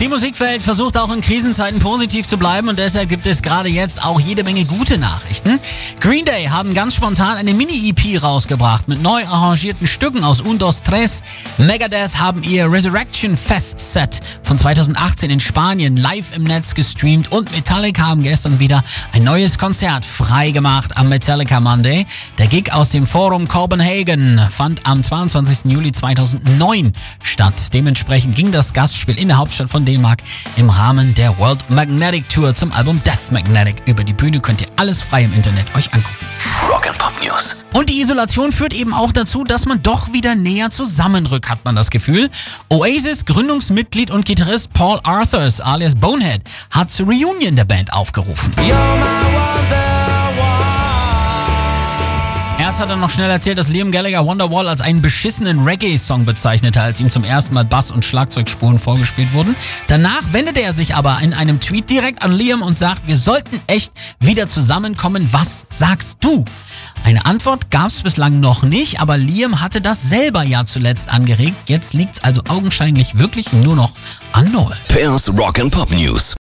Die Musikwelt versucht auch in Krisenzeiten positiv zu bleiben und deshalb gibt es gerade jetzt auch jede Menge gute Nachrichten. Green Day haben ganz spontan eine Mini-EP rausgebracht mit neu arrangierten Stücken aus Undos Tres. Megadeth haben ihr Resurrection Fest Set von 2018 in Spanien live im Netz gestreamt und Metallica haben gestern wieder ein neues Konzert freigemacht am Metallica Monday. Der Gig aus dem Forum Copenhagen fand am 22. Juli 2009 statt. Dementsprechend ging das Gastspiel in der Hauptstadt von Dänemark im Rahmen der World Magnetic Tour zum Album Death Magnetic. Über die Bühne könnt ihr alles frei im Internet euch angucken. Rock and Pop News. Und die Isolation führt eben auch dazu, dass man doch wieder näher zusammenrückt, hat man das Gefühl. Oasis Gründungsmitglied und Gitarrist Paul Arthurs alias Bonehead hat zur Reunion der Band aufgerufen. Erst hat er noch schnell erzählt, dass Liam Gallagher Wonderwall als einen beschissenen Reggae-Song bezeichnete, als ihm zum ersten Mal Bass- und Schlagzeugspuren vorgespielt wurden. Danach wendete er sich aber in einem Tweet direkt an Liam und sagt, wir sollten echt wieder zusammenkommen. Was sagst du? Eine Antwort gab es bislang noch nicht, aber Liam hatte das selber ja zuletzt angeregt. Jetzt liegt's also augenscheinlich wirklich nur noch an Noel. Pairs Rock and Pop News.